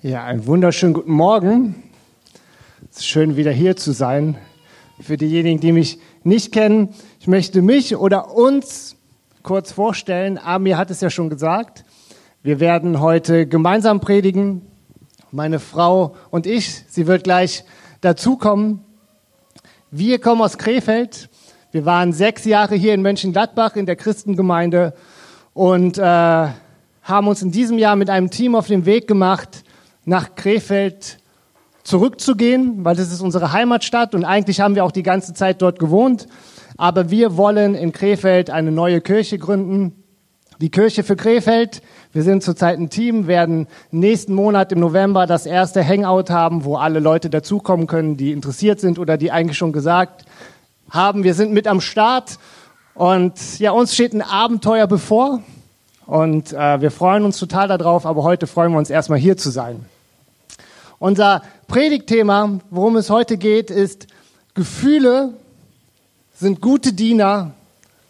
Ja, einen wunderschönen guten Morgen. Es ist schön, wieder hier zu sein. Für diejenigen, die mich nicht kennen, ich möchte mich oder uns kurz vorstellen. Amir hat es ja schon gesagt. Wir werden heute gemeinsam predigen. Meine Frau und ich, sie wird gleich dazukommen. Wir kommen aus Krefeld. Wir waren sechs Jahre hier in Mönchengladbach in der Christengemeinde und äh, haben uns in diesem Jahr mit einem Team auf den Weg gemacht, nach Krefeld zurückzugehen, weil das ist unsere Heimatstadt und eigentlich haben wir auch die ganze Zeit dort gewohnt. Aber wir wollen in Krefeld eine neue Kirche gründen. Die Kirche für Krefeld. Wir sind zurzeit ein Team, werden nächsten Monat im November das erste Hangout haben, wo alle Leute dazukommen können, die interessiert sind oder die eigentlich schon gesagt haben, wir sind mit am Start. Und ja, uns steht ein Abenteuer bevor. Und äh, wir freuen uns total darauf, aber heute freuen wir uns erstmal hier zu sein. Unser Predigtthema, worum es heute geht, ist Gefühle sind gute Diener,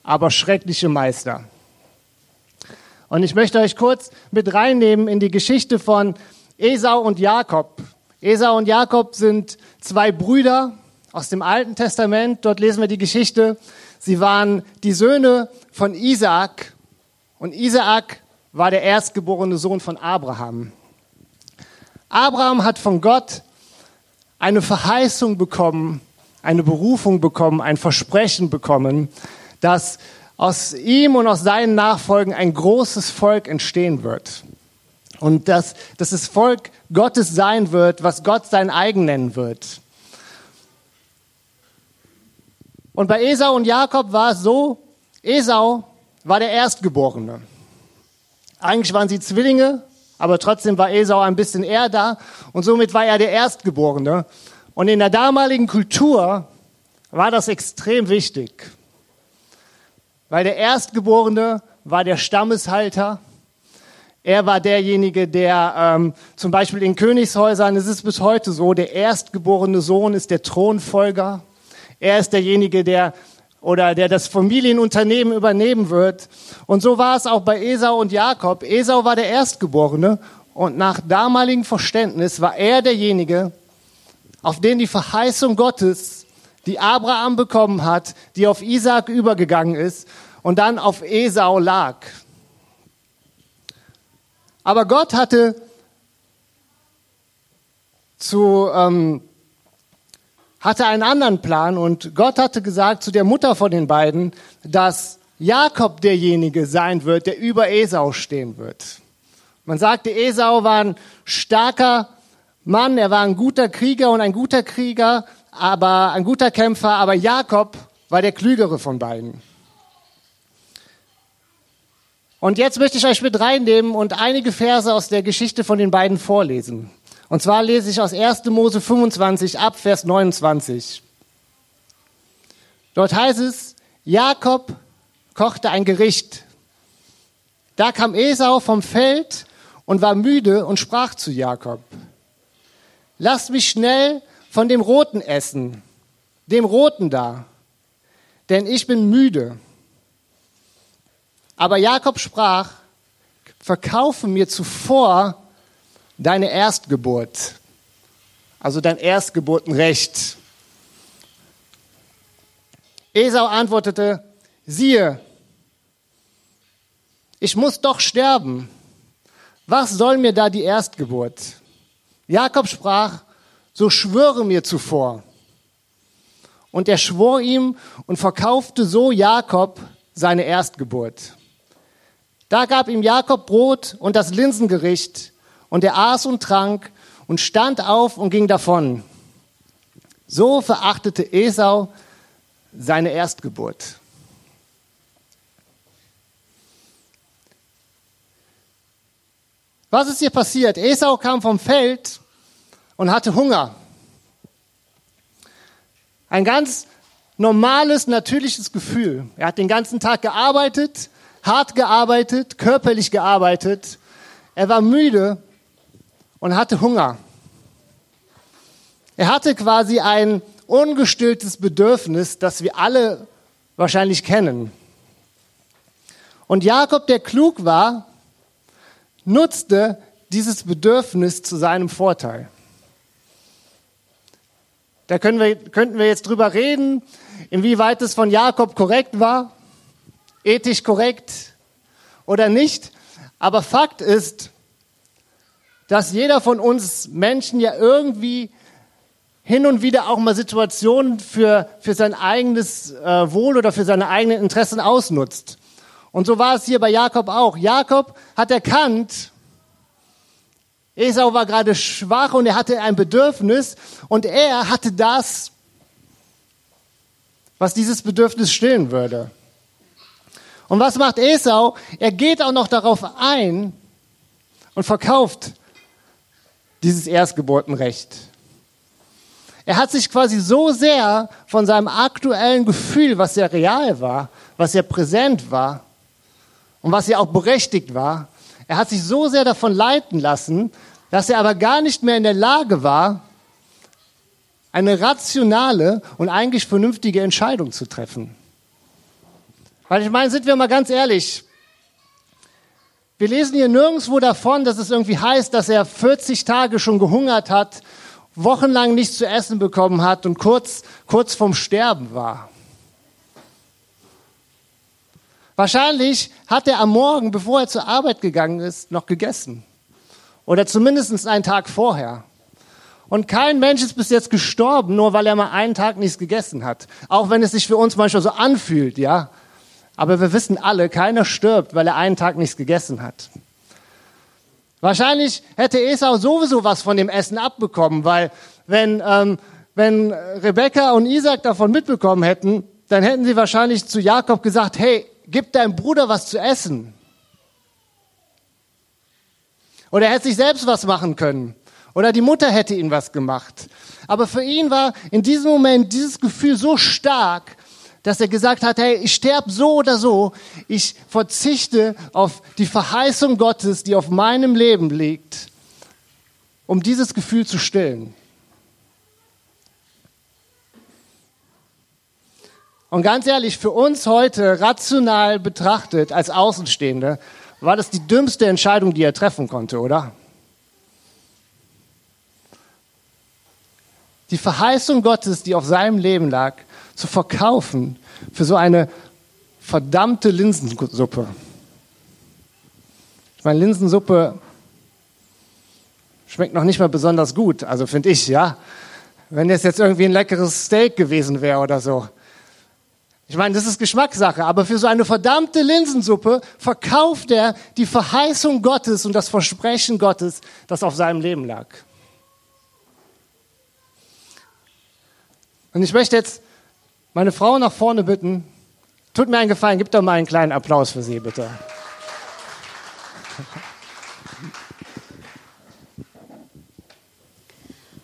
aber schreckliche Meister. Und ich möchte euch kurz mit reinnehmen in die Geschichte von Esau und Jakob. Esau und Jakob sind zwei Brüder aus dem Alten Testament. Dort lesen wir die Geschichte. Sie waren die Söhne von Isaak und Isaak war der erstgeborene Sohn von Abraham. Abraham hat von Gott eine Verheißung bekommen, eine Berufung bekommen, ein Versprechen bekommen, dass aus ihm und aus seinen Nachfolgen ein großes Volk entstehen wird. Und dass, dass das Volk Gottes sein wird, was Gott sein eigen nennen wird. Und bei Esau und Jakob war es so, Esau war der Erstgeborene. Eigentlich waren sie Zwillinge, aber trotzdem war Esau ein bisschen eher da und somit war er der Erstgeborene. Und in der damaligen Kultur war das extrem wichtig, weil der Erstgeborene war der Stammeshalter. Er war derjenige, der ähm, zum Beispiel in Königshäusern, es ist bis heute so, der erstgeborene Sohn ist der Thronfolger. Er ist derjenige, der oder der das Familienunternehmen übernehmen wird. Und so war es auch bei Esau und Jakob. Esau war der Erstgeborene und nach damaligem Verständnis war er derjenige, auf den die Verheißung Gottes, die Abraham bekommen hat, die auf Isaak übergegangen ist und dann auf Esau lag. Aber Gott hatte zu ähm, hatte einen anderen Plan und Gott hatte gesagt zu der Mutter von den beiden, dass Jakob derjenige sein wird, der über Esau stehen wird. Man sagte, Esau war ein starker Mann, er war ein guter Krieger und ein guter Krieger, aber ein guter Kämpfer, aber Jakob war der klügere von beiden. Und jetzt möchte ich euch mit reinnehmen und einige Verse aus der Geschichte von den beiden vorlesen. Und zwar lese ich aus 1. Mose 25 ab, Vers 29. Dort heißt es, Jakob kochte ein Gericht. Da kam Esau vom Feld und war müde und sprach zu Jakob, lass mich schnell von dem Roten essen, dem Roten da, denn ich bin müde. Aber Jakob sprach, verkaufe mir zuvor deine Erstgeburt, also dein Erstgeburtenrecht. Esau antwortete, siehe, ich muss doch sterben. Was soll mir da die Erstgeburt? Jakob sprach, so schwöre mir zuvor. Und er schwor ihm und verkaufte so Jakob seine Erstgeburt. Da gab ihm Jakob Brot und das Linsengericht, und er aß und trank und stand auf und ging davon. So verachtete Esau seine Erstgeburt. Was ist hier passiert? Esau kam vom Feld und hatte Hunger. Ein ganz normales, natürliches Gefühl. Er hat den ganzen Tag gearbeitet, hart gearbeitet, körperlich gearbeitet. Er war müde und hatte Hunger. Er hatte quasi ein ungestilltes Bedürfnis, das wir alle wahrscheinlich kennen. Und Jakob, der klug war, nutzte dieses Bedürfnis zu seinem Vorteil. Da können wir, könnten wir jetzt drüber reden, inwieweit es von Jakob korrekt war, ethisch korrekt oder nicht. Aber Fakt ist, dass jeder von uns Menschen ja irgendwie hin und wieder auch mal Situationen für, für sein eigenes äh, Wohl oder für seine eigenen Interessen ausnutzt. Und so war es hier bei Jakob auch. Jakob hat erkannt, Esau war gerade schwach und er hatte ein Bedürfnis und er hatte das, was dieses Bedürfnis stillen würde. Und was macht Esau? Er geht auch noch darauf ein und verkauft dieses Erstgeburtenrecht. Er hat sich quasi so sehr von seinem aktuellen Gefühl, was ja real war, was ja präsent war und was ja auch berechtigt war, er hat sich so sehr davon leiten lassen, dass er aber gar nicht mehr in der Lage war, eine rationale und eigentlich vernünftige Entscheidung zu treffen. Weil ich meine, sind wir mal ganz ehrlich, wir lesen hier nirgendwo davon, dass es irgendwie heißt, dass er 40 Tage schon gehungert hat, wochenlang nichts zu essen bekommen hat und kurz, kurz vorm Sterben war. Wahrscheinlich hat er am Morgen, bevor er zur Arbeit gegangen ist, noch gegessen. Oder zumindest einen Tag vorher. Und kein Mensch ist bis jetzt gestorben, nur weil er mal einen Tag nichts gegessen hat. Auch wenn es sich für uns manchmal so anfühlt, ja. Aber wir wissen alle, keiner stirbt, weil er einen Tag nichts gegessen hat. Wahrscheinlich hätte Esau sowieso was von dem Essen abbekommen, weil wenn, ähm, wenn Rebekka und Isaac davon mitbekommen hätten, dann hätten sie wahrscheinlich zu Jakob gesagt, hey, gib deinem Bruder was zu essen. Oder er hätte sich selbst was machen können. Oder die Mutter hätte ihm was gemacht. Aber für ihn war in diesem Moment dieses Gefühl so stark, dass er gesagt hat, hey, ich sterbe so oder so, ich verzichte auf die Verheißung Gottes, die auf meinem Leben liegt, um dieses Gefühl zu stillen. Und ganz ehrlich, für uns heute rational betrachtet als Außenstehende, war das die dümmste Entscheidung, die er treffen konnte, oder? Die Verheißung Gottes, die auf seinem Leben lag, zu verkaufen für so eine verdammte Linsensuppe. Ich meine, Linsensuppe schmeckt noch nicht mal besonders gut, also finde ich, ja. Wenn es jetzt irgendwie ein leckeres Steak gewesen wäre oder so. Ich meine, das ist Geschmackssache, aber für so eine verdammte Linsensuppe verkauft er die Verheißung Gottes und das Versprechen Gottes, das auf seinem Leben lag. Und ich möchte jetzt meine Frau nach vorne bitten. Tut mir einen Gefallen, gib doch mal einen kleinen Applaus für sie, bitte.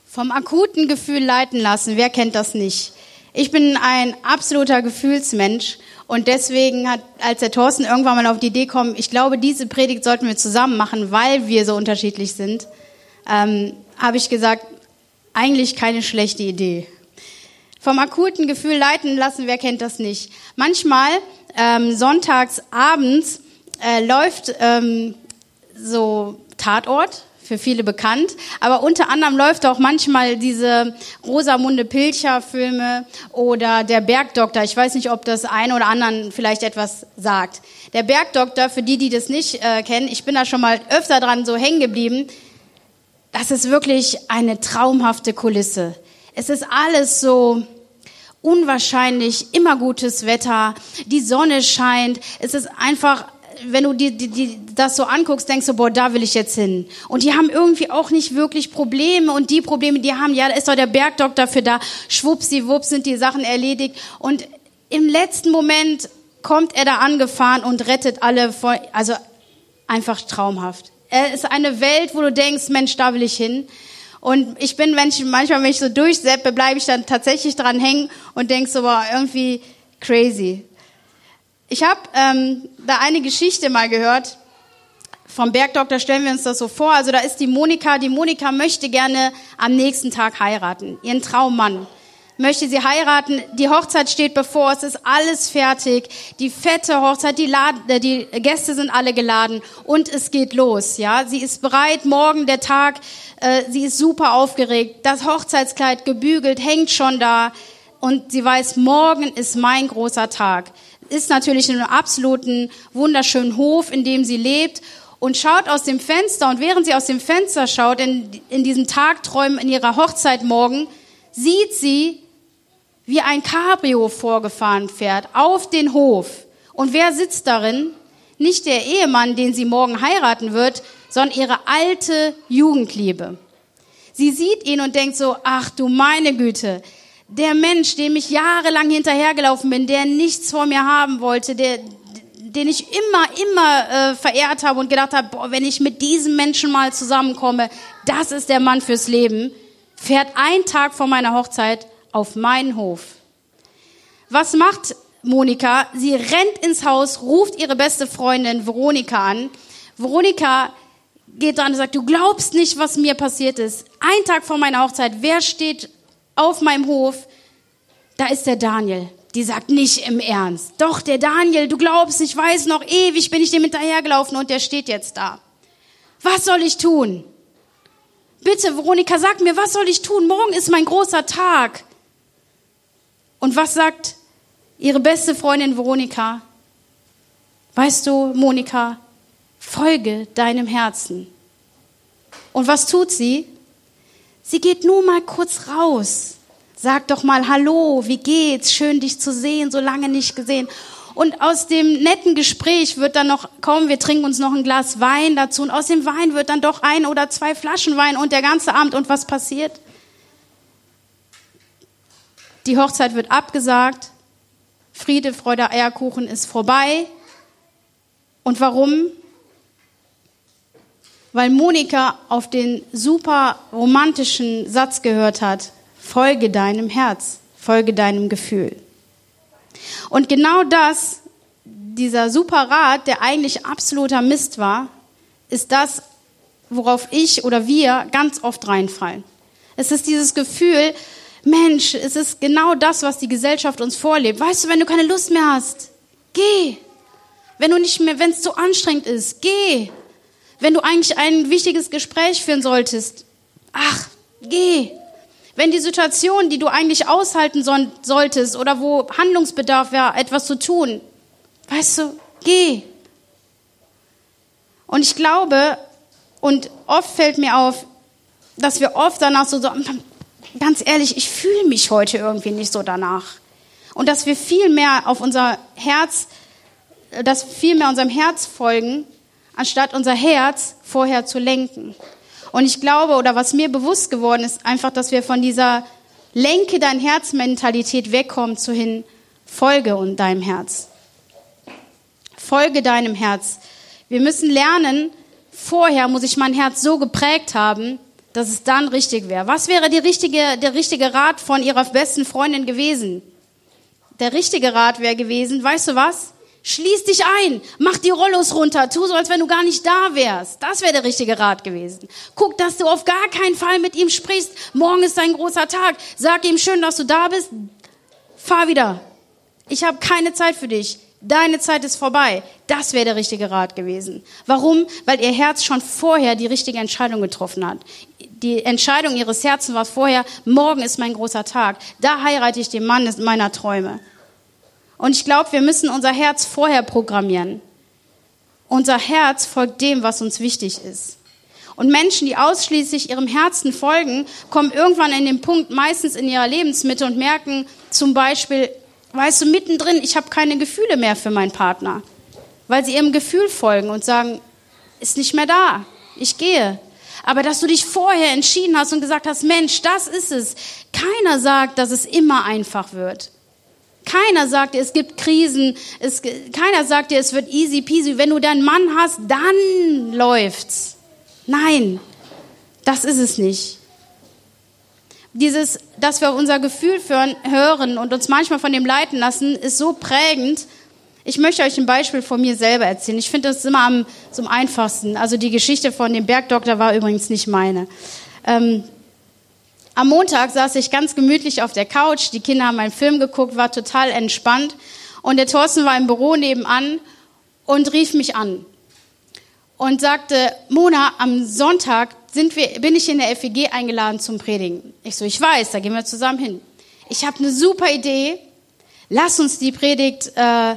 Vom akuten Gefühl leiten lassen, wer kennt das nicht? Ich bin ein absoluter Gefühlsmensch und deswegen hat, als der Thorsten irgendwann mal auf die Idee kommt, ich glaube, diese Predigt sollten wir zusammen machen, weil wir so unterschiedlich sind, ähm, habe ich gesagt, eigentlich keine schlechte Idee vom akuten Gefühl leiten lassen, wer kennt das nicht? Manchmal ähm, sonntags abends äh, läuft ähm, so Tatort, für viele bekannt, aber unter anderem läuft auch manchmal diese Rosamunde Pilcher Filme oder der Bergdoktor. Ich weiß nicht, ob das einen oder anderen vielleicht etwas sagt. Der Bergdoktor, für die, die das nicht äh, kennen, ich bin da schon mal öfter dran so hängen geblieben. Das ist wirklich eine traumhafte Kulisse. Es ist alles so unwahrscheinlich, immer gutes Wetter, die Sonne scheint. Es ist einfach, wenn du die, die, die, das so anguckst, denkst du, boah, da will ich jetzt hin. Und die haben irgendwie auch nicht wirklich Probleme und die Probleme, die haben, ja, da ist doch der Bergdoktor für da, schwuppsiwupps sind die Sachen erledigt. Und im letzten Moment kommt er da angefahren und rettet alle, vor, also einfach traumhaft. Er ist eine Welt, wo du denkst, Mensch, da will ich hin. Und ich bin, wenn ich manchmal mich so durchseppe, bleibe ich dann tatsächlich dran hängen und denk so, boah, irgendwie crazy. Ich habe ähm, da eine Geschichte mal gehört vom Bergdoktor. Stellen wir uns das so vor. Also da ist die Monika. Die Monika möchte gerne am nächsten Tag heiraten, ihren Traummann. Möchte sie heiraten. Die Hochzeit steht bevor, es ist alles fertig. Die fette Hochzeit, die, Lad äh, die Gäste sind alle geladen und es geht los. Ja, sie ist bereit. Morgen der Tag. Äh, sie ist super aufgeregt. Das Hochzeitskleid gebügelt hängt schon da und sie weiß, morgen ist mein großer Tag. Ist natürlich in einem absoluten wunderschönen Hof, in dem sie lebt und schaut aus dem Fenster und während sie aus dem Fenster schaut in, in diesen Tagträumen in ihrer Hochzeit morgen, sieht sie wie ein Cabrio vorgefahren fährt auf den Hof. Und wer sitzt darin? Nicht der Ehemann, den sie morgen heiraten wird, sondern ihre alte Jugendliebe. Sie sieht ihn und denkt so, ach du meine Güte, der Mensch, dem ich jahrelang hinterhergelaufen bin, der nichts vor mir haben wollte, der, den ich immer, immer äh, verehrt habe und gedacht habe, boah, wenn ich mit diesem Menschen mal zusammenkomme, das ist der Mann fürs Leben, fährt ein Tag vor meiner Hochzeit auf meinen Hof. Was macht Monika? Sie rennt ins Haus, ruft ihre beste Freundin Veronika an. Veronika geht dran und sagt, du glaubst nicht, was mir passiert ist. Ein Tag vor meiner Hochzeit, wer steht auf meinem Hof? Da ist der Daniel. Die sagt nicht im Ernst. Doch, der Daniel, du glaubst, ich weiß noch, ewig bin ich dem hinterhergelaufen und der steht jetzt da. Was soll ich tun? Bitte, Veronika, sag mir, was soll ich tun? Morgen ist mein großer Tag. Und was sagt ihre beste Freundin Veronika? Weißt du, Monika, folge deinem Herzen. Und was tut sie? Sie geht nur mal kurz raus. Sagt doch mal Hallo, wie geht's? Schön dich zu sehen, so lange nicht gesehen. Und aus dem netten Gespräch wird dann noch, komm, wir trinken uns noch ein Glas Wein dazu. Und aus dem Wein wird dann doch ein oder zwei Flaschen Wein und der ganze Abend. Und was passiert? Die Hochzeit wird abgesagt. Friede, Freude, Eierkuchen ist vorbei. Und warum? Weil Monika auf den super romantischen Satz gehört hat, folge deinem Herz, folge deinem Gefühl. Und genau das, dieser super Rat, der eigentlich absoluter Mist war, ist das, worauf ich oder wir ganz oft reinfallen. Es ist dieses Gefühl, Mensch, es ist genau das, was die Gesellschaft uns vorlebt. Weißt du, wenn du keine Lust mehr hast, geh. Wenn du nicht mehr, wenn es zu anstrengend ist, geh. Wenn du eigentlich ein wichtiges Gespräch führen solltest, ach, geh. Wenn die Situation, die du eigentlich aushalten so solltest oder wo Handlungsbedarf wäre, etwas zu tun, weißt du, geh. Und ich glaube, und oft fällt mir auf, dass wir oft danach so, so ganz ehrlich, ich fühle mich heute irgendwie nicht so danach. Und dass wir viel mehr auf unser Herz, dass viel mehr unserem Herz folgen, anstatt unser Herz vorher zu lenken. Und ich glaube, oder was mir bewusst geworden ist, einfach, dass wir von dieser Lenke dein Herz Mentalität wegkommen zu hin, folge und deinem Herz. Folge deinem Herz. Wir müssen lernen, vorher muss ich mein Herz so geprägt haben, dass es dann richtig wäre. Was wäre die richtige, der richtige Rat von ihrer besten Freundin gewesen? Der richtige Rat wäre gewesen, weißt du was? Schließ dich ein, mach die Rollos runter, tu so, als wenn du gar nicht da wärst. Das wäre der richtige Rat gewesen. Guck, dass du auf gar keinen Fall mit ihm sprichst. Morgen ist ein großer Tag. Sag ihm schön, dass du da bist. Fahr wieder. Ich habe keine Zeit für dich. Deine Zeit ist vorbei. Das wäre der richtige Rat gewesen. Warum? Weil ihr Herz schon vorher die richtige Entscheidung getroffen hat. Die Entscheidung ihres Herzens war vorher, morgen ist mein großer Tag. Da heirate ich den Mann meiner Träume. Und ich glaube, wir müssen unser Herz vorher programmieren. Unser Herz folgt dem, was uns wichtig ist. Und Menschen, die ausschließlich ihrem Herzen folgen, kommen irgendwann in den Punkt, meistens in ihrer Lebensmitte und merken zum Beispiel, weißt du, mittendrin, ich habe keine Gefühle mehr für meinen Partner, weil sie ihrem Gefühl folgen und sagen, ist nicht mehr da, ich gehe. Aber dass du dich vorher entschieden hast und gesagt hast, Mensch, das ist es. Keiner sagt, dass es immer einfach wird. Keiner sagt dir, es gibt Krisen. Es, keiner sagt dir, es wird easy peasy. Wenn du deinen Mann hast, dann läuft's. Nein, das ist es nicht dieses, dass wir unser Gefühl hören und uns manchmal von dem leiten lassen, ist so prägend. Ich möchte euch ein Beispiel von mir selber erzählen. Ich finde das immer am, zum einfachsten. Also die Geschichte von dem Bergdoktor war übrigens nicht meine. Ähm, Am Montag saß ich ganz gemütlich auf der Couch, die Kinder haben einen Film geguckt, war total entspannt und der Thorsten war im Büro nebenan und rief mich an und sagte, Mona, am Sonntag sind wir, bin ich in der FEG eingeladen zum Predigen. Ich so, ich weiß, da gehen wir zusammen hin. Ich habe eine super Idee. Lass uns die Predigt, äh,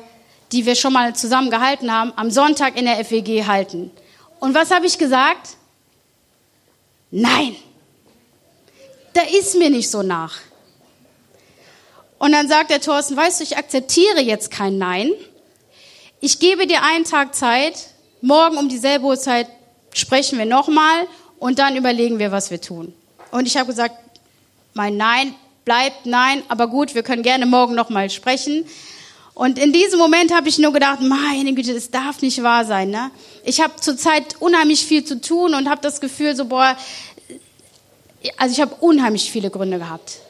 die wir schon mal zusammen gehalten haben, am Sonntag in der FEG halten. Und was habe ich gesagt? Nein, da ist mir nicht so nach. Und dann sagt der Thorsten, weißt du, ich akzeptiere jetzt kein Nein. Ich gebe dir einen Tag Zeit. Morgen um dieselbe Uhrzeit sprechen wir nochmal und dann überlegen wir, was wir tun. Und ich habe gesagt, mein Nein bleibt Nein, aber gut, wir können gerne morgen nochmal sprechen. Und in diesem Moment habe ich nur gedacht, meine Güte, das darf nicht wahr sein. Ne? Ich habe zurzeit unheimlich viel zu tun und habe das Gefühl, so boah, also ich habe unheimlich viele Gründe gehabt.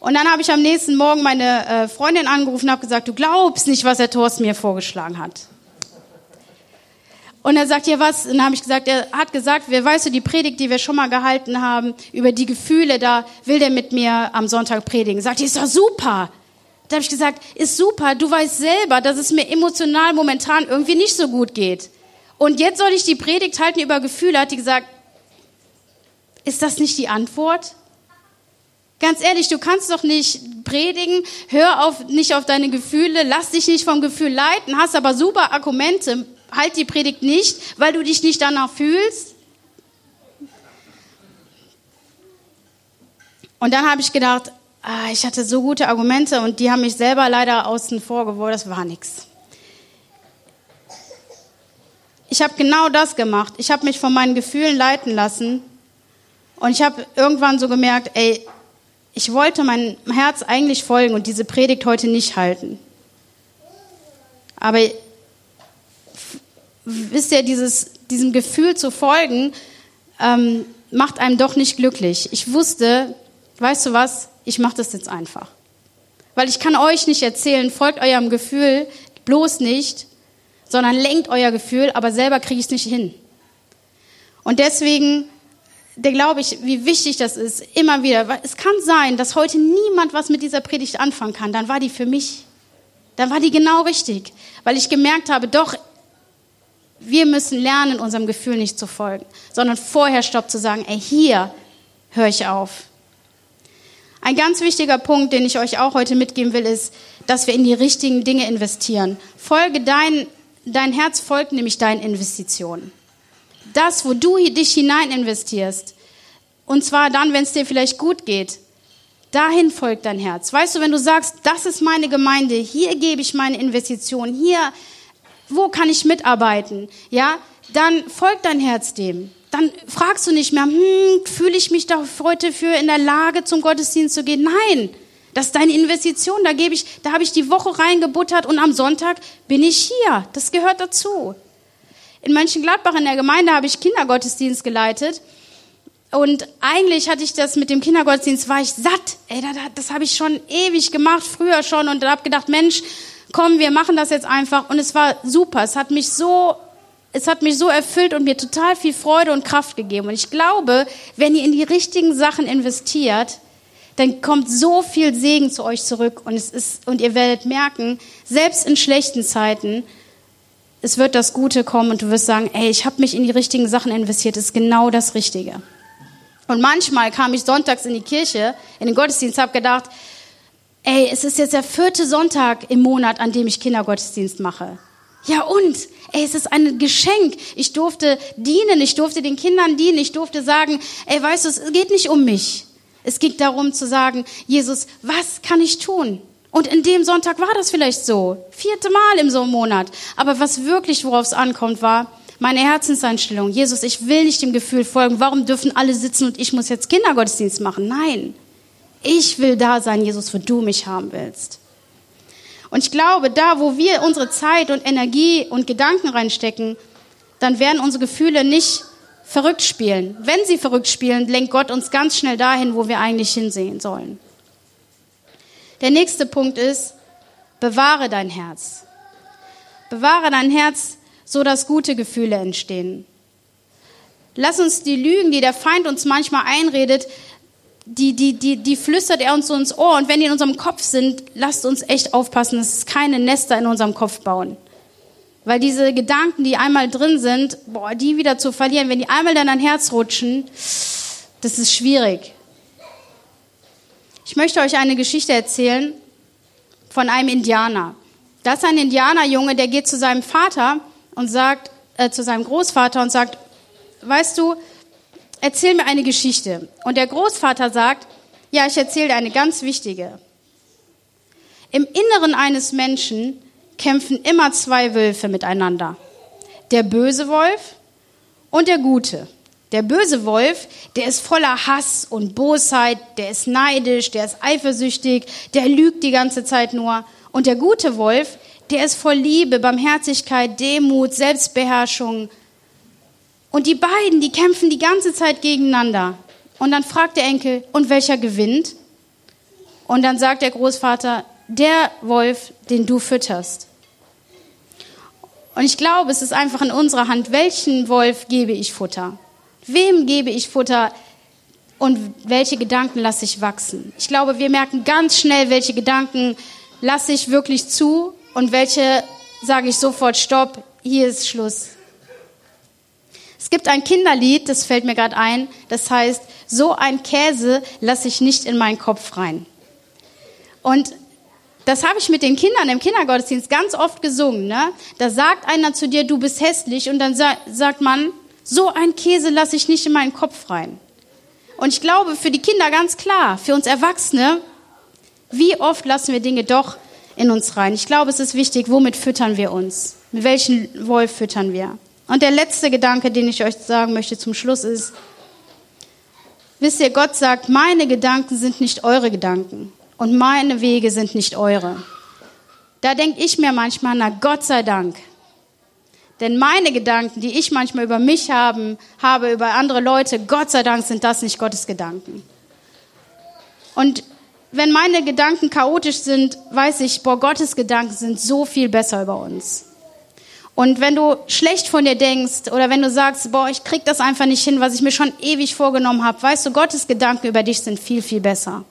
Und dann habe ich am nächsten Morgen meine äh, Freundin angerufen und habe gesagt, du glaubst nicht, was der Thorsten mir vorgeschlagen hat. Und er sagt, ja was? Und dann habe ich gesagt, er hat gesagt, wer weißt du, die Predigt, die wir schon mal gehalten haben, über die Gefühle, da will der mit mir am Sonntag predigen. Sagt, ist doch super. Da habe ich gesagt, ist super, du weißt selber, dass es mir emotional momentan irgendwie nicht so gut geht. Und jetzt soll ich die Predigt halten über Gefühle, hat die gesagt, ist das nicht die Antwort? Ganz ehrlich, du kannst doch nicht predigen, hör auf, nicht auf deine Gefühle, lass dich nicht vom Gefühl leiten, hast aber super Argumente, halt die Predigt nicht, weil du dich nicht danach fühlst. Und dann habe ich gedacht, ah, ich hatte so gute Argumente und die haben mich selber leider außen vor geworfen, das war nichts. Ich habe genau das gemacht. Ich habe mich von meinen Gefühlen leiten lassen und ich habe irgendwann so gemerkt, ey, ich wollte meinem Herz eigentlich folgen und diese Predigt heute nicht halten. Aber wisst ihr, dieses, diesem Gefühl zu folgen, ähm, macht einem doch nicht glücklich. Ich wusste, weißt du was, ich mache das jetzt einfach. Weil ich kann euch nicht erzählen, folgt eurem Gefühl bloß nicht, sondern lenkt euer Gefühl, aber selber kriege ich es nicht hin. Und deswegen der glaube ich, wie wichtig das ist, immer wieder. Es kann sein, dass heute niemand was mit dieser Predigt anfangen kann. Dann war die für mich. Dann war die genau richtig, weil ich gemerkt habe, doch, wir müssen lernen, unserem Gefühl nicht zu folgen, sondern vorher Stopp zu sagen, ey, hier höre ich auf. Ein ganz wichtiger Punkt, den ich euch auch heute mitgeben will, ist, dass wir in die richtigen Dinge investieren. Folge dein, dein Herz folgt nämlich deinen Investitionen. Das, wo du dich hinein investierst, und zwar dann, wenn es dir vielleicht gut geht, dahin folgt dein Herz. Weißt du, wenn du sagst, das ist meine Gemeinde, hier gebe ich meine Investition, hier wo kann ich mitarbeiten? Ja, dann folgt dein Herz dem. Dann fragst du nicht mehr, hm, fühle ich mich da heute für in der Lage, zum Gottesdienst zu gehen? Nein, das ist deine Investition. Da gebe ich, da habe ich die Woche reingebuttert und am Sonntag bin ich hier. Das gehört dazu. In Mönchengladbach in der Gemeinde habe ich Kindergottesdienst geleitet. Und eigentlich hatte ich das mit dem Kindergottesdienst, war ich satt. Ey, das, das habe ich schon ewig gemacht, früher schon. Und habe gedacht, Mensch, komm, wir machen das jetzt einfach. Und es war super. Es hat mich so, es hat mich so erfüllt und mir total viel Freude und Kraft gegeben. Und ich glaube, wenn ihr in die richtigen Sachen investiert, dann kommt so viel Segen zu euch zurück. Und es ist, und ihr werdet merken, selbst in schlechten Zeiten, es wird das Gute kommen und du wirst sagen, ey, ich habe mich in die richtigen Sachen investiert, das ist genau das Richtige. Und manchmal kam ich sonntags in die Kirche, in den Gottesdienst, habe gedacht, ey, es ist jetzt der vierte Sonntag im Monat, an dem ich Kindergottesdienst mache. Ja und? Ey, es ist ein Geschenk. Ich durfte dienen, ich durfte den Kindern dienen, ich durfte sagen, ey, weißt du, es geht nicht um mich. Es ging darum zu sagen, Jesus, was kann ich tun? Und in dem Sonntag war das vielleicht so. Vierte Mal im so einem Monat. Aber was wirklich, worauf es ankommt, war meine Herzenseinstellung. Jesus, ich will nicht dem Gefühl folgen. Warum dürfen alle sitzen und ich muss jetzt Kindergottesdienst machen? Nein. Ich will da sein, Jesus, wo du mich haben willst. Und ich glaube, da, wo wir unsere Zeit und Energie und Gedanken reinstecken, dann werden unsere Gefühle nicht verrückt spielen. Wenn sie verrückt spielen, lenkt Gott uns ganz schnell dahin, wo wir eigentlich hinsehen sollen. Der nächste Punkt ist, bewahre dein Herz. Bewahre dein Herz, so dass gute Gefühle entstehen. Lass uns die Lügen, die der Feind uns manchmal einredet, die, die, die, die flüstert er uns so ins Ohr. Und wenn die in unserem Kopf sind, lasst uns echt aufpassen, dass es keine Nester in unserem Kopf bauen. Weil diese Gedanken, die einmal drin sind, boah, die wieder zu verlieren, wenn die einmal in dein Herz rutschen, das ist schwierig. Ich möchte euch eine Geschichte erzählen von einem Indianer. Das ist ein Indianerjunge, der geht zu seinem Vater und sagt, äh, zu seinem Großvater und sagt, weißt du, erzähl mir eine Geschichte. Und der Großvater sagt, ja, ich erzähle dir eine ganz wichtige. Im Inneren eines Menschen kämpfen immer zwei Wölfe miteinander. Der böse Wolf und der gute. Der böse Wolf, der ist voller Hass und Bosheit, der ist neidisch, der ist eifersüchtig, der lügt die ganze Zeit nur. Und der gute Wolf, der ist voll Liebe, Barmherzigkeit, Demut, Selbstbeherrschung. Und die beiden, die kämpfen die ganze Zeit gegeneinander. Und dann fragt der Enkel, und welcher gewinnt? Und dann sagt der Großvater, der Wolf, den du fütterst. Und ich glaube, es ist einfach in unserer Hand, welchen Wolf gebe ich Futter? Wem gebe ich Futter und welche Gedanken lasse ich wachsen? Ich glaube, wir merken ganz schnell, welche Gedanken lasse ich wirklich zu und welche sage ich sofort, stopp, hier ist Schluss. Es gibt ein Kinderlied, das fällt mir gerade ein, das heißt, so ein Käse lasse ich nicht in meinen Kopf rein. Und das habe ich mit den Kindern im Kindergottesdienst ganz oft gesungen. Ne? Da sagt einer zu dir, du bist hässlich, und dann sa sagt man, so ein Käse lasse ich nicht in meinen Kopf rein. Und ich glaube, für die Kinder ganz klar, für uns Erwachsene, wie oft lassen wir Dinge doch in uns rein? Ich glaube, es ist wichtig, womit füttern wir uns? Mit welchem Wolf füttern wir? Und der letzte Gedanke, den ich euch sagen möchte zum Schluss ist, wisst ihr, Gott sagt, meine Gedanken sind nicht eure Gedanken und meine Wege sind nicht eure. Da denke ich mir manchmal, na Gott sei Dank. Denn meine Gedanken, die ich manchmal über mich haben, habe, über andere Leute, Gott sei Dank sind das nicht Gottes Gedanken. Und wenn meine Gedanken chaotisch sind, weiß ich, boah, Gottes Gedanken sind so viel besser über uns. Und wenn du schlecht von dir denkst oder wenn du sagst, boah, ich krieg das einfach nicht hin, was ich mir schon ewig vorgenommen habe, weißt du, Gottes Gedanken über dich sind viel, viel besser.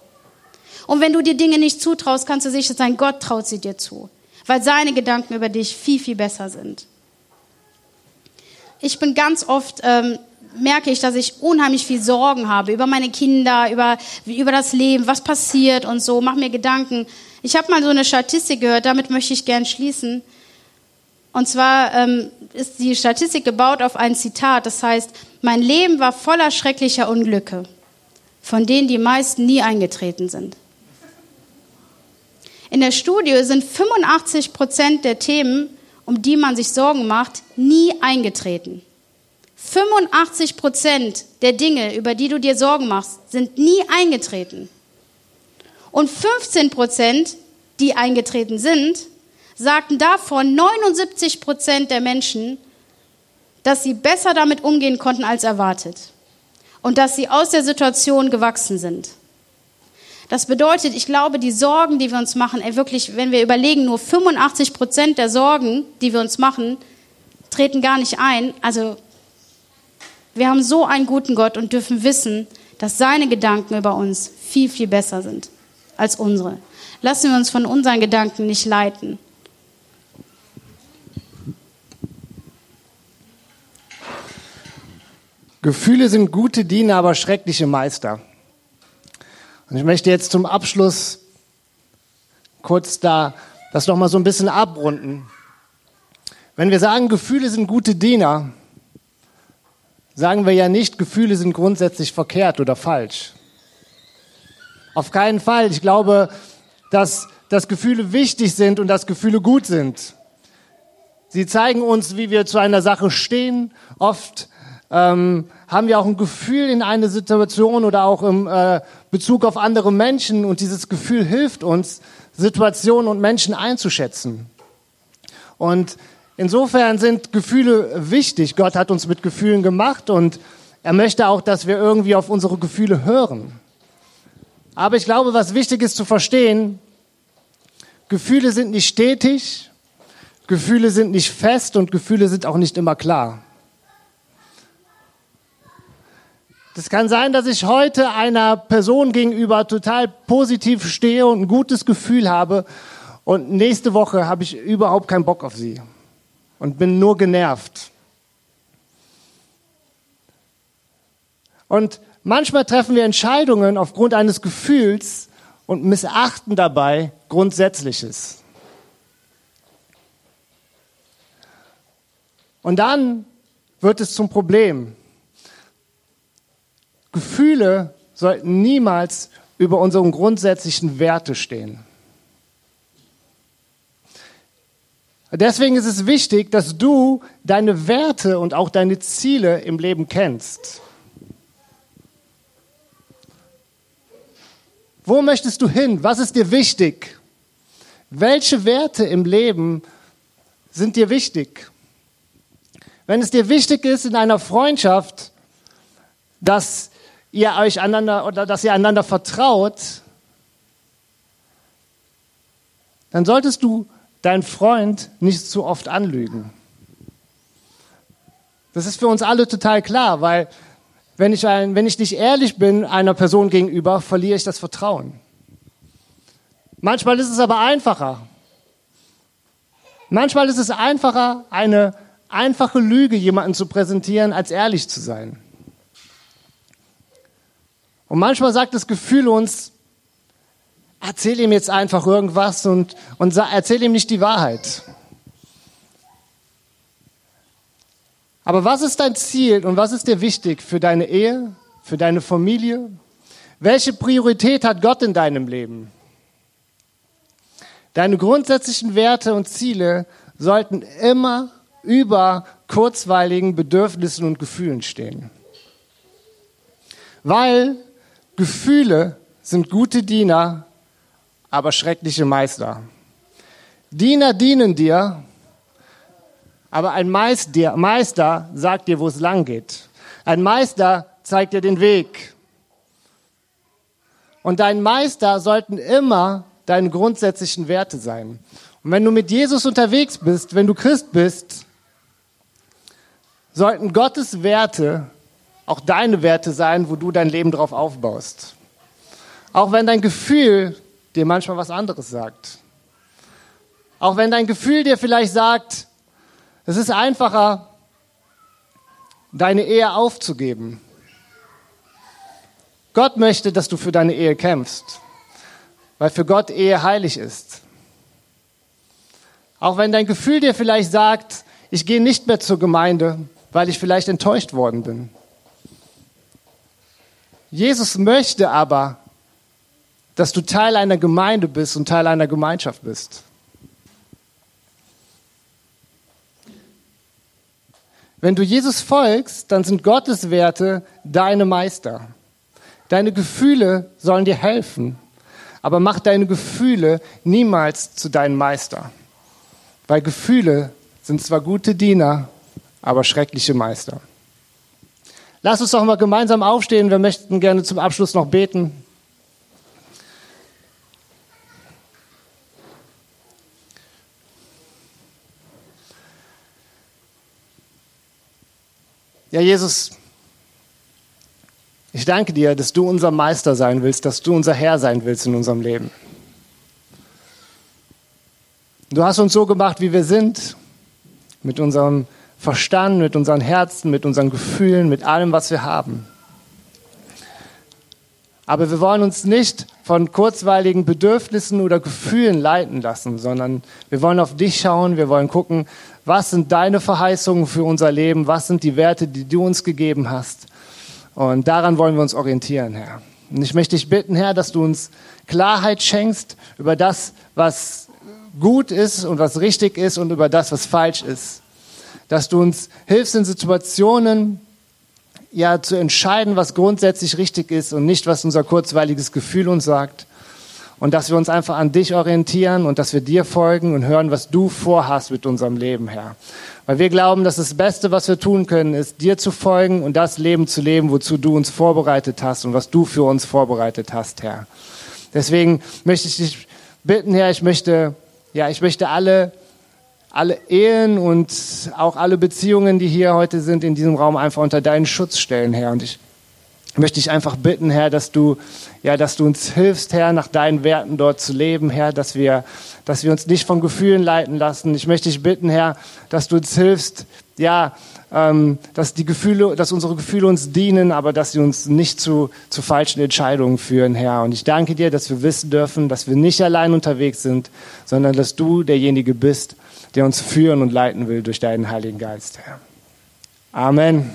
Und wenn du dir Dinge nicht zutraust, kannst du sicher sein, Gott traut sie dir zu, weil seine Gedanken über dich viel, viel besser sind. Ich bin ganz oft, ähm, merke ich, dass ich unheimlich viel Sorgen habe über meine Kinder, über, über das Leben, was passiert und so, mach mir Gedanken. Ich habe mal so eine Statistik gehört, damit möchte ich gern schließen. Und zwar ähm, ist die Statistik gebaut auf ein Zitat, das heißt, mein Leben war voller schrecklicher Unglücke, von denen die meisten nie eingetreten sind. In der Studie sind 85 Prozent der Themen, um die man sich Sorgen macht, nie eingetreten. 85 Prozent der Dinge, über die du dir Sorgen machst, sind nie eingetreten. Und 15 Prozent, die eingetreten sind, sagten davon 79 Prozent der Menschen, dass sie besser damit umgehen konnten als erwartet und dass sie aus der Situation gewachsen sind. Das bedeutet, ich glaube, die Sorgen, die wir uns machen, ey, wirklich, wenn wir überlegen, nur 85 Prozent der Sorgen, die wir uns machen, treten gar nicht ein. Also, wir haben so einen guten Gott und dürfen wissen, dass seine Gedanken über uns viel, viel besser sind als unsere. Lassen wir uns von unseren Gedanken nicht leiten. Gefühle sind gute Diener, aber schreckliche Meister. Und ich möchte jetzt zum Abschluss kurz da das noch mal so ein bisschen abrunden. Wenn wir sagen, Gefühle sind gute Diener, sagen wir ja nicht, Gefühle sind grundsätzlich verkehrt oder falsch. Auf keinen Fall. Ich glaube, dass, dass Gefühle wichtig sind und dass Gefühle gut sind. Sie zeigen uns, wie wir zu einer Sache stehen. Oft ähm, haben wir auch ein Gefühl in eine Situation oder auch im äh, Bezug auf andere Menschen und dieses Gefühl hilft uns, Situationen und Menschen einzuschätzen. Und insofern sind Gefühle wichtig. Gott hat uns mit Gefühlen gemacht und er möchte auch, dass wir irgendwie auf unsere Gefühle hören. Aber ich glaube, was wichtig ist zu verstehen, Gefühle sind nicht stetig, Gefühle sind nicht fest und Gefühle sind auch nicht immer klar. Das kann sein, dass ich heute einer Person gegenüber total positiv stehe und ein gutes Gefühl habe und nächste Woche habe ich überhaupt keinen Bock auf sie und bin nur genervt. Und manchmal treffen wir Entscheidungen aufgrund eines Gefühls und missachten dabei Grundsätzliches. Und dann wird es zum Problem. Gefühle sollten niemals über unseren grundsätzlichen Werte stehen. Deswegen ist es wichtig, dass du deine Werte und auch deine Ziele im Leben kennst. Wo möchtest du hin? Was ist dir wichtig? Welche Werte im Leben sind dir wichtig? Wenn es dir wichtig ist in einer Freundschaft, dass ihr euch einander oder dass ihr einander vertraut, dann solltest du deinen Freund nicht zu oft anlügen. Das ist für uns alle total klar, weil wenn ich, ein, wenn ich nicht ehrlich bin einer Person gegenüber, verliere ich das Vertrauen. Manchmal ist es aber einfacher. Manchmal ist es einfacher, eine einfache Lüge jemanden zu präsentieren, als ehrlich zu sein. Und manchmal sagt das Gefühl uns, erzähl ihm jetzt einfach irgendwas und, und erzähl ihm nicht die Wahrheit. Aber was ist dein Ziel und was ist dir wichtig für deine Ehe, für deine Familie? Welche Priorität hat Gott in deinem Leben? Deine grundsätzlichen Werte und Ziele sollten immer über kurzweiligen Bedürfnissen und Gefühlen stehen. Weil Gefühle sind gute Diener, aber schreckliche Meister. Diener dienen dir, aber ein Meister sagt dir, wo es lang geht. Ein Meister zeigt dir den Weg. Und dein Meister sollten immer deine grundsätzlichen Werte sein. Und wenn du mit Jesus unterwegs bist, wenn du Christ bist, sollten Gottes Werte auch deine Werte sein, wo du dein Leben drauf aufbaust. Auch wenn dein Gefühl dir manchmal was anderes sagt. Auch wenn dein Gefühl dir vielleicht sagt, es ist einfacher, deine Ehe aufzugeben. Gott möchte, dass du für deine Ehe kämpfst, weil für Gott Ehe heilig ist. Auch wenn dein Gefühl dir vielleicht sagt, ich gehe nicht mehr zur Gemeinde, weil ich vielleicht enttäuscht worden bin. Jesus möchte aber, dass du Teil einer Gemeinde bist und Teil einer Gemeinschaft bist. Wenn du Jesus folgst, dann sind Gottes Werte deine Meister. Deine Gefühle sollen dir helfen, aber mach deine Gefühle niemals zu deinem Meister. Weil Gefühle sind zwar gute Diener, aber schreckliche Meister. Lass uns doch mal gemeinsam aufstehen. Wir möchten gerne zum Abschluss noch beten. Ja, Jesus, ich danke dir, dass du unser Meister sein willst, dass du unser Herr sein willst in unserem Leben. Du hast uns so gemacht, wie wir sind, mit unserem Verstand, mit unseren Herzen, mit unseren Gefühlen, mit allem, was wir haben. Aber wir wollen uns nicht von kurzweiligen Bedürfnissen oder Gefühlen leiten lassen, sondern wir wollen auf dich schauen, wir wollen gucken, was sind deine Verheißungen für unser Leben, was sind die Werte, die du uns gegeben hast. Und daran wollen wir uns orientieren, Herr. Und ich möchte dich bitten, Herr, dass du uns Klarheit schenkst über das, was gut ist und was richtig ist und über das, was falsch ist dass du uns hilfst in Situationen, ja, zu entscheiden, was grundsätzlich richtig ist und nicht, was unser kurzweiliges Gefühl uns sagt. Und dass wir uns einfach an dich orientieren und dass wir dir folgen und hören, was du vorhast mit unserem Leben, Herr. Weil wir glauben, dass das Beste, was wir tun können, ist, dir zu folgen und das Leben zu leben, wozu du uns vorbereitet hast und was du für uns vorbereitet hast, Herr. Deswegen möchte ich dich bitten, Herr, ich möchte, ja, ich möchte alle alle Ehen und auch alle Beziehungen, die hier heute sind, in diesem Raum einfach unter deinen Schutz stellen, Herr. Und ich möchte ich einfach bitten, Herr, dass du, ja, dass du uns hilfst, Herr, nach deinen Werten dort zu leben, Herr, dass wir, dass wir uns nicht von Gefühlen leiten lassen. Ich möchte dich bitten, Herr, dass du uns hilfst, ja, ähm, dass die Gefühle, dass unsere Gefühle uns dienen, aber dass sie uns nicht zu, zu falschen Entscheidungen führen, Herr. Und ich danke dir, dass wir wissen dürfen, dass wir nicht allein unterwegs sind, sondern dass du derjenige bist, der uns führen und leiten will durch deinen Heiligen Geist, Herr. Amen.